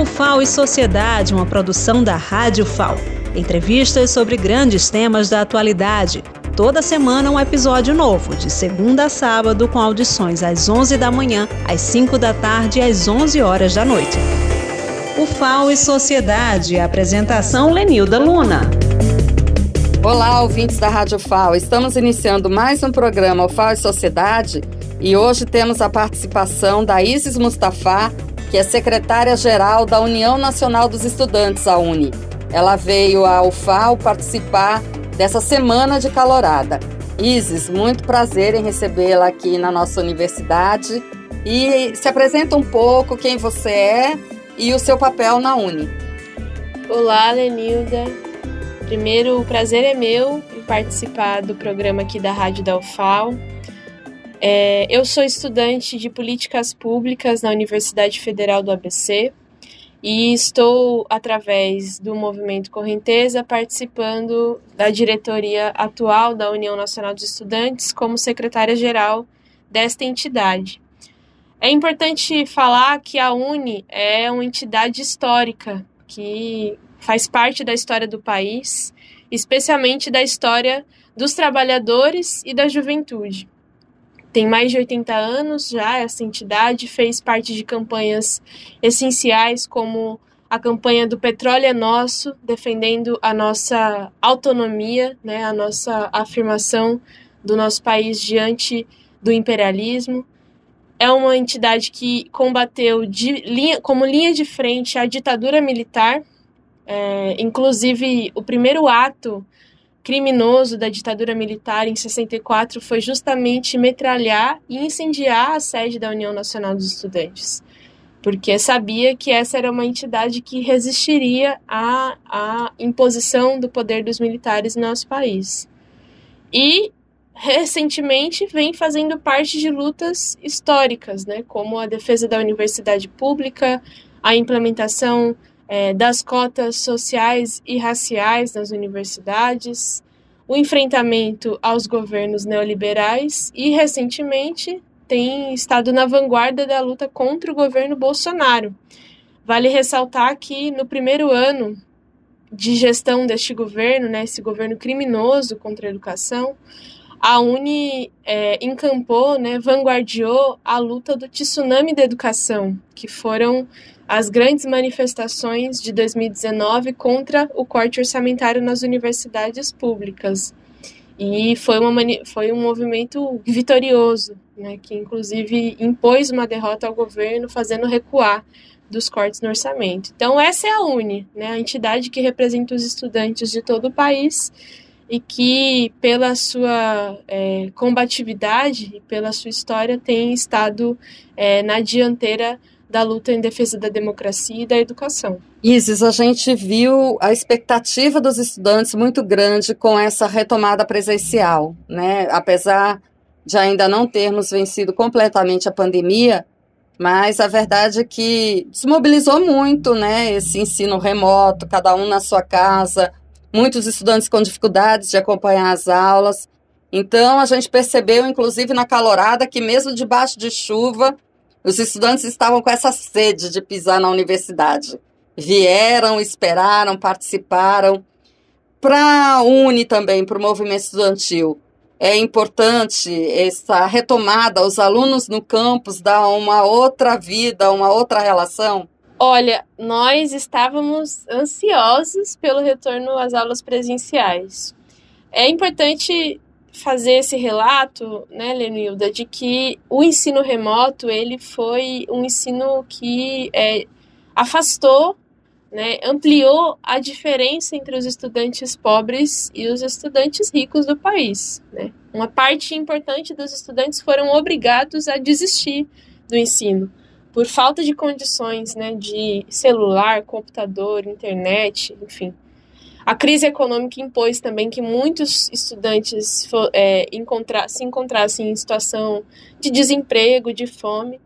O FAO e Sociedade, uma produção da Rádio FAO. Entrevistas sobre grandes temas da atualidade. Toda semana um episódio novo, de segunda a sábado, com audições às 11 da manhã, às 5 da tarde e às 11 horas da noite. O FAO e Sociedade, apresentação Lenilda Luna. Olá, ouvintes da Rádio FAO. Estamos iniciando mais um programa O FAO e Sociedade e hoje temos a participação da Isis Mustafa, que é secretária-geral da União Nacional dos Estudantes, a UNI. Ela veio ao FAO participar dessa semana de calorada. Isis, muito prazer em recebê-la aqui na nossa universidade. E se apresenta um pouco quem você é e o seu papel na Uni. Olá, Lenilda. Primeiro, o prazer é meu em participar do programa aqui da Rádio da UFAL. É, eu sou estudante de Políticas Públicas na Universidade Federal do ABC e estou, através do Movimento Correnteza, participando da diretoria atual da União Nacional dos Estudantes como secretária-geral desta entidade. É importante falar que a UNE é uma entidade histórica que faz parte da história do país, especialmente da história dos trabalhadores e da juventude. Tem mais de 80 anos já essa entidade, fez parte de campanhas essenciais como a campanha do Petróleo é Nosso, defendendo a nossa autonomia, né, a nossa afirmação do nosso país diante do imperialismo. É uma entidade que combateu de linha, como linha de frente a ditadura militar é, inclusive, o primeiro ato criminoso da ditadura militar em 64 foi justamente metralhar e incendiar a sede da União Nacional dos Estudantes, porque sabia que essa era uma entidade que resistiria à, à imposição do poder dos militares no nosso país. E recentemente vem fazendo parte de lutas históricas, né, como a defesa da universidade pública, a implementação é, das cotas sociais e raciais nas universidades, o enfrentamento aos governos neoliberais e, recentemente, tem estado na vanguarda da luta contra o governo Bolsonaro. Vale ressaltar que no primeiro ano de gestão deste governo, né, esse governo criminoso contra a educação, a Uni é, encampou, né, vanguardiou a luta do tsunami da educação, que foram as grandes manifestações de 2019 contra o corte orçamentário nas universidades públicas. E foi, uma, foi um movimento vitorioso, né, que inclusive impôs uma derrota ao governo, fazendo recuar dos cortes no orçamento. Então, essa é a UNE, né, a entidade que representa os estudantes de todo o país e que, pela sua é, combatividade e pela sua história, tem estado é, na dianteira da luta em defesa da democracia e da educação. Isis, a gente viu a expectativa dos estudantes muito grande com essa retomada presencial, né? Apesar de ainda não termos vencido completamente a pandemia, mas a verdade é que desmobilizou muito, né? Esse ensino remoto, cada um na sua casa, muitos estudantes com dificuldades de acompanhar as aulas. Então, a gente percebeu, inclusive na calorada, que mesmo debaixo de chuva, os estudantes estavam com essa sede de pisar na universidade. Vieram, esperaram, participaram. Para a UNE também, para o movimento estudantil, é importante essa retomada, os alunos no campus dar uma outra vida, uma outra relação? Olha, nós estávamos ansiosos pelo retorno às aulas presenciais. É importante fazer esse relato, né, Lenilda, de que o ensino remoto ele foi um ensino que é, afastou, né, ampliou a diferença entre os estudantes pobres e os estudantes ricos do país. Né? Uma parte importante dos estudantes foram obrigados a desistir do ensino por falta de condições, né, de celular, computador, internet, enfim. A crise econômica impôs também que muitos estudantes é, encontrar, se encontrassem em situação de desemprego, de fome.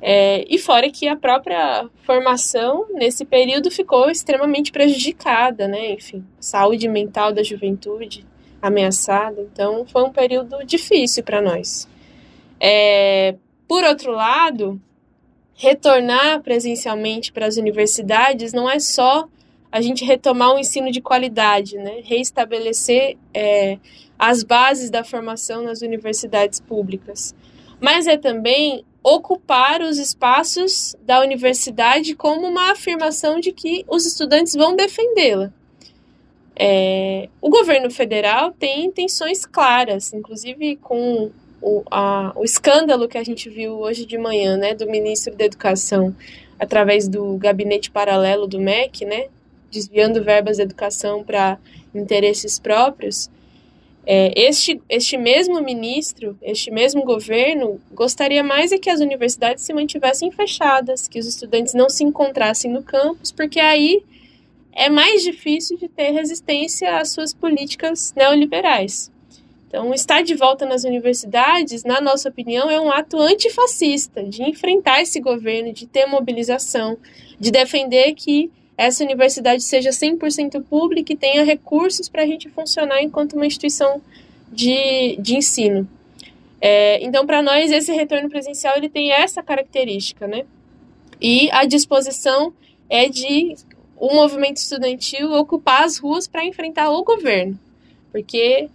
É, e fora que a própria formação nesse período ficou extremamente prejudicada, né? Enfim, saúde mental da juventude ameaçada. Então, foi um período difícil para nós. É, por outro lado, retornar presencialmente para as universidades não é só a gente retomar um ensino de qualidade, né? reestabelecer é, as bases da formação nas universidades públicas, mas é também ocupar os espaços da universidade como uma afirmação de que os estudantes vão defendê-la. É, o governo federal tem intenções claras, inclusive com o, a, o escândalo que a gente viu hoje de manhã, né, do ministro da Educação, através do gabinete paralelo do MEC, né, desviando verbas de educação para interesses próprios, é, este, este mesmo ministro, este mesmo governo, gostaria mais é que as universidades se mantivessem fechadas, que os estudantes não se encontrassem no campus, porque aí é mais difícil de ter resistência às suas políticas neoliberais. Então, estar de volta nas universidades, na nossa opinião, é um ato antifascista, de enfrentar esse governo, de ter mobilização, de defender que essa universidade seja 100% pública e tenha recursos para a gente funcionar enquanto uma instituição de, de ensino. É, então, para nós, esse retorno presencial ele tem essa característica, né? E a disposição é de o movimento estudantil ocupar as ruas para enfrentar o governo, porque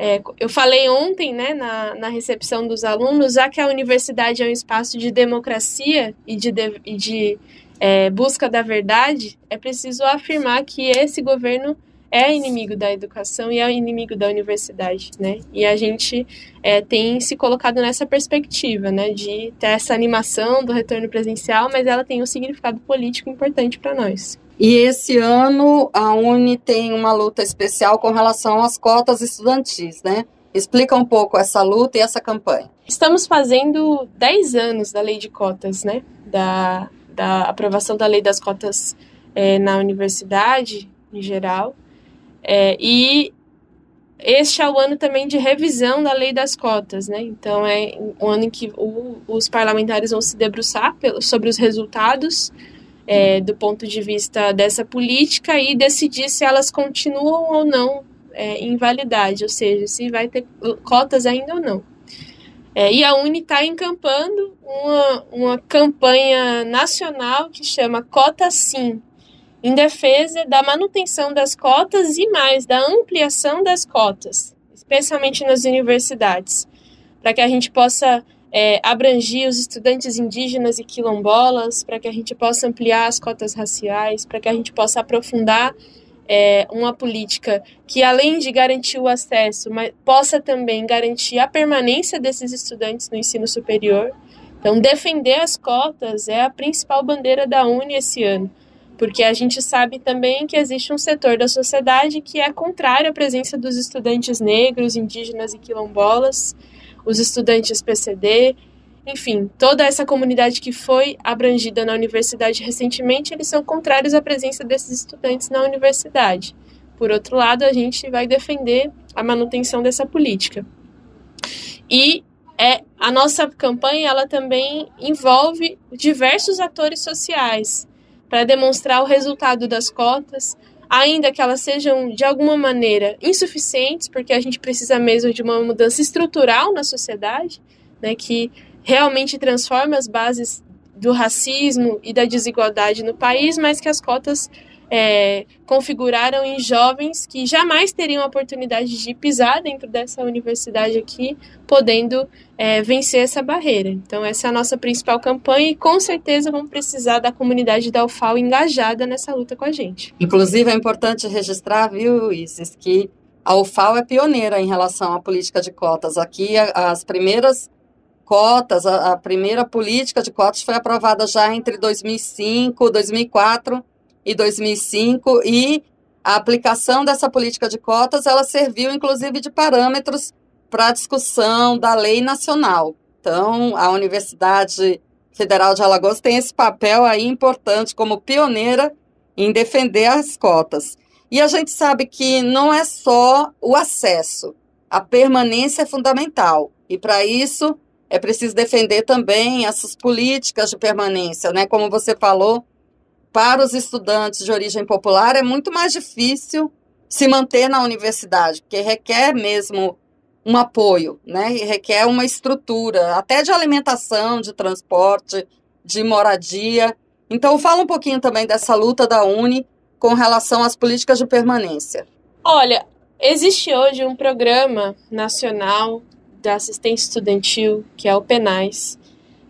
é, eu falei ontem, né, na, na recepção dos alunos, já que a universidade é um espaço de democracia e de, de, de é, busca da verdade, é preciso afirmar que esse governo é inimigo da educação e é inimigo da universidade, né? E a gente é, tem se colocado nessa perspectiva, né, de ter essa animação do retorno presencial, mas ela tem um significado político importante para nós. E esse ano a Uni tem uma luta especial com relação às cotas estudantis, né? Explica um pouco essa luta e essa campanha. Estamos fazendo 10 anos da lei de cotas, né? Da, da aprovação da lei das cotas é, na universidade em geral. É, e este é o ano também de revisão da lei das cotas, né? Então é um ano em que o, os parlamentares vão se debruçar pelo, sobre os resultados é, do ponto de vista dessa política e decidir se elas continuam ou não é, em validade, ou seja, se vai ter cotas ainda ou não. É, e a Uni está encampando uma, uma campanha nacional que chama Cota Sim, em defesa da manutenção das cotas e mais da ampliação das cotas, especialmente nas universidades, para que a gente possa é, abrangir os estudantes indígenas e quilombolas, para que a gente possa ampliar as cotas raciais, para que a gente possa aprofundar é, uma política que, além de garantir o acesso, mas possa também garantir a permanência desses estudantes no ensino superior. Então, defender as cotas é a principal bandeira da Uni esse ano, porque a gente sabe também que existe um setor da sociedade que é contrário à presença dos estudantes negros, indígenas e quilombolas os estudantes PCD, enfim, toda essa comunidade que foi abrangida na universidade recentemente, eles são contrários à presença desses estudantes na universidade. Por outro lado, a gente vai defender a manutenção dessa política. E é, a nossa campanha ela também envolve diversos atores sociais para demonstrar o resultado das cotas, ainda que elas sejam de alguma maneira insuficientes, porque a gente precisa mesmo de uma mudança estrutural na sociedade, né, que realmente transforme as bases do racismo e da desigualdade no país, mas que as cotas é, configuraram em jovens que jamais teriam a oportunidade de pisar dentro dessa universidade aqui, podendo é, vencer essa barreira. Então, essa é a nossa principal campanha e com certeza vamos precisar da comunidade da UFAL engajada nessa luta com a gente. Inclusive, é importante registrar, viu, Isis, que a UFAL é pioneira em relação à política de cotas. Aqui, as primeiras cotas, a, a primeira política de cotas foi aprovada já entre 2005 e 2004 e 2005 e a aplicação dessa política de cotas ela serviu inclusive de parâmetros para a discussão da lei nacional. Então, a Universidade Federal de Alagoas tem esse papel aí importante como pioneira em defender as cotas. E a gente sabe que não é só o acesso, a permanência é fundamental. E para isso é preciso defender também essas políticas de permanência, né? Como você falou, para os estudantes de origem popular é muito mais difícil se manter na universidade, porque requer mesmo um apoio, né? E requer uma estrutura, até de alimentação, de transporte, de moradia. Então, fala um pouquinho também dessa luta da Uni com relação às políticas de permanência. Olha, existe hoje um programa nacional da assistência estudantil, que é o PENAIS,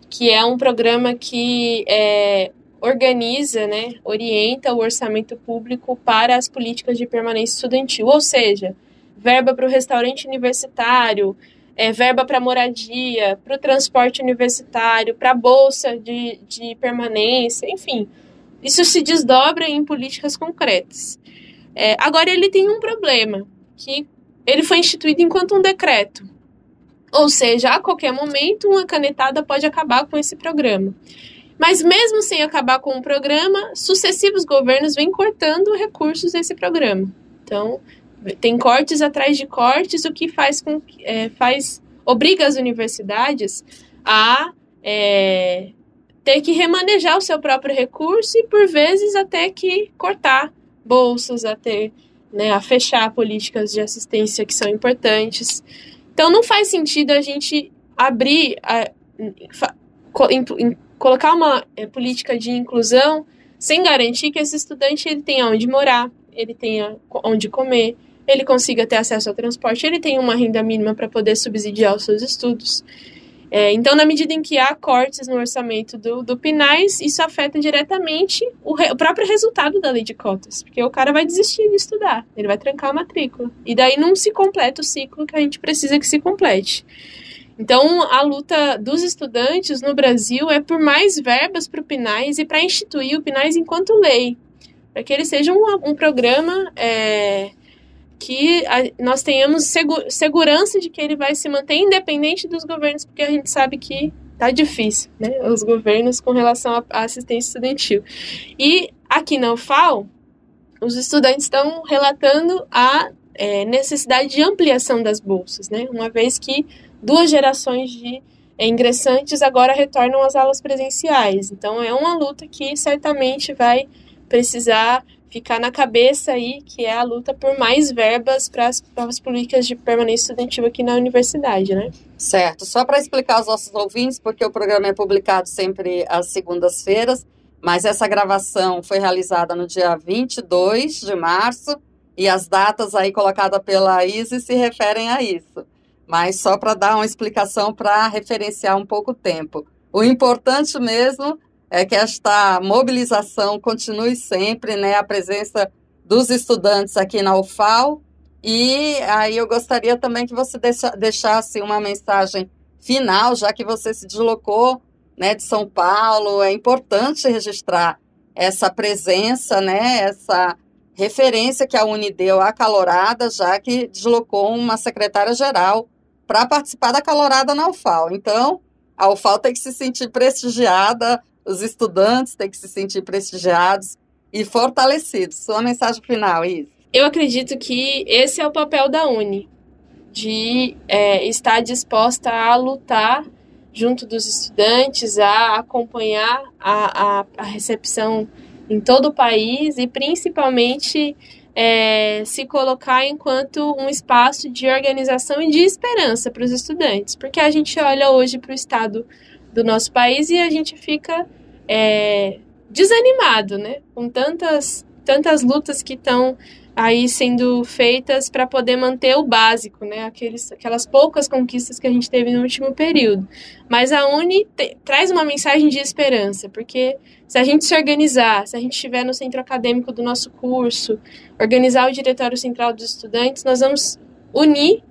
que é um programa que é, organiza, né, orienta o orçamento público para as políticas de permanência estudantil, ou seja, verba para o restaurante universitário, é, verba para moradia, para o transporte universitário, para a bolsa de, de permanência, enfim. Isso se desdobra em políticas concretas. É, agora, ele tem um problema, que ele foi instituído enquanto um decreto. Ou seja, a qualquer momento, uma canetada pode acabar com esse programa. Mas mesmo sem acabar com o programa, sucessivos governos vêm cortando recursos desse programa. Então, tem cortes atrás de cortes, o que faz com é, faz obriga as universidades a é, ter que remanejar o seu próprio recurso e por vezes até que cortar bolsas, a ter, né, a fechar políticas de assistência que são importantes. Então não faz sentido a gente abrir a, em, em, colocar uma é, política de inclusão sem garantir que esse estudante ele tenha onde morar, ele tenha onde comer, ele consiga ter acesso ao transporte, ele tenha uma renda mínima para poder subsidiar os seus estudos. É, então, na medida em que há cortes no orçamento do, do PNAES, isso afeta diretamente o, re, o, próprio resultado da lei de cotas, porque o cara vai desistir de estudar, ele vai trancar a matrícula. E daí não se completa o ciclo que a gente precisa que se complete. Então, a luta dos estudantes no Brasil é por mais verbas para o PNAES e para instituir o PNAES enquanto lei, para que ele seja um, um programa é, que a, nós tenhamos segu, segurança de que ele vai se manter independente dos governos, porque a gente sabe que tá difícil, né? Os governos com relação à assistência estudantil. E aqui na UFAL, os estudantes estão relatando a é, necessidade de ampliação das bolsas, né? Uma vez que duas gerações de ingressantes agora retornam às aulas presenciais. Então é uma luta que certamente vai precisar ficar na cabeça aí, que é a luta por mais verbas para as políticas de permanência estudantil aqui na universidade, né? Certo. Só para explicar aos nossos ouvintes, porque o programa é publicado sempre às segundas-feiras, mas essa gravação foi realizada no dia 22 de março e as datas aí colocadas pela Isis se referem a isso. Mas só para dar uma explicação para referenciar um pouco o tempo. O importante mesmo é que esta mobilização continue sempre, né? A presença dos estudantes aqui na UFAL. E aí eu gostaria também que você deixasse uma mensagem final, já que você se deslocou né, de São Paulo. É importante registrar essa presença, né, essa referência que a Uni deu à já que deslocou uma secretária-geral para participar da calorada na UFAL. Então, a UFAL tem que se sentir prestigiada os estudantes têm que se sentir prestigiados e fortalecidos. Sua mensagem final, Isa. Eu acredito que esse é o papel da Uni, de é, estar disposta a lutar junto dos estudantes, a acompanhar a, a, a recepção em todo o país e principalmente é, se colocar enquanto um espaço de organização e de esperança para os estudantes, porque a gente olha hoje para o estado do nosso país e a gente fica é, desanimado, né? Com tantas, tantas lutas que estão aí sendo feitas para poder manter o básico, né? Aqueles, aquelas poucas conquistas que a gente teve no último período. Mas a Uni te, traz uma mensagem de esperança, porque se a gente se organizar, se a gente estiver no centro acadêmico do nosso curso, organizar o diretório central dos estudantes, nós vamos unir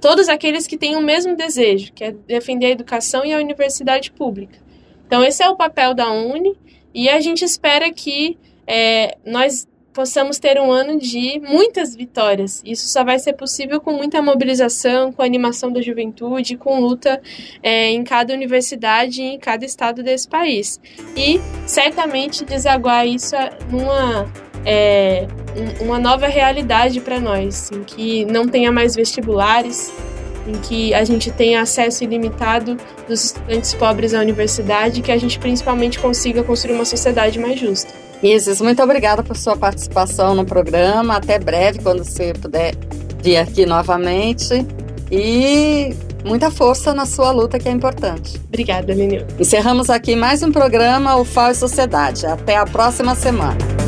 todos aqueles que têm o mesmo desejo, que é defender a educação e a universidade pública. Então, esse é o papel da Uni e a gente espera que é, nós possamos ter um ano de muitas vitórias. Isso só vai ser possível com muita mobilização, com animação da juventude, com luta é, em cada universidade e em cada estado desse país. E certamente desaguar isso numa é, uma nova realidade para nós, em que não tenha mais vestibulares, em que a gente tenha acesso ilimitado dos estudantes pobres à universidade, que a gente principalmente consiga construir uma sociedade mais justa. Isis, muito obrigada por sua participação no programa. Até breve, quando você puder vir aqui novamente. E muita força na sua luta, que é importante. Obrigada, Lenilda. Encerramos aqui mais um programa, o FAO e Sociedade. Até a próxima semana.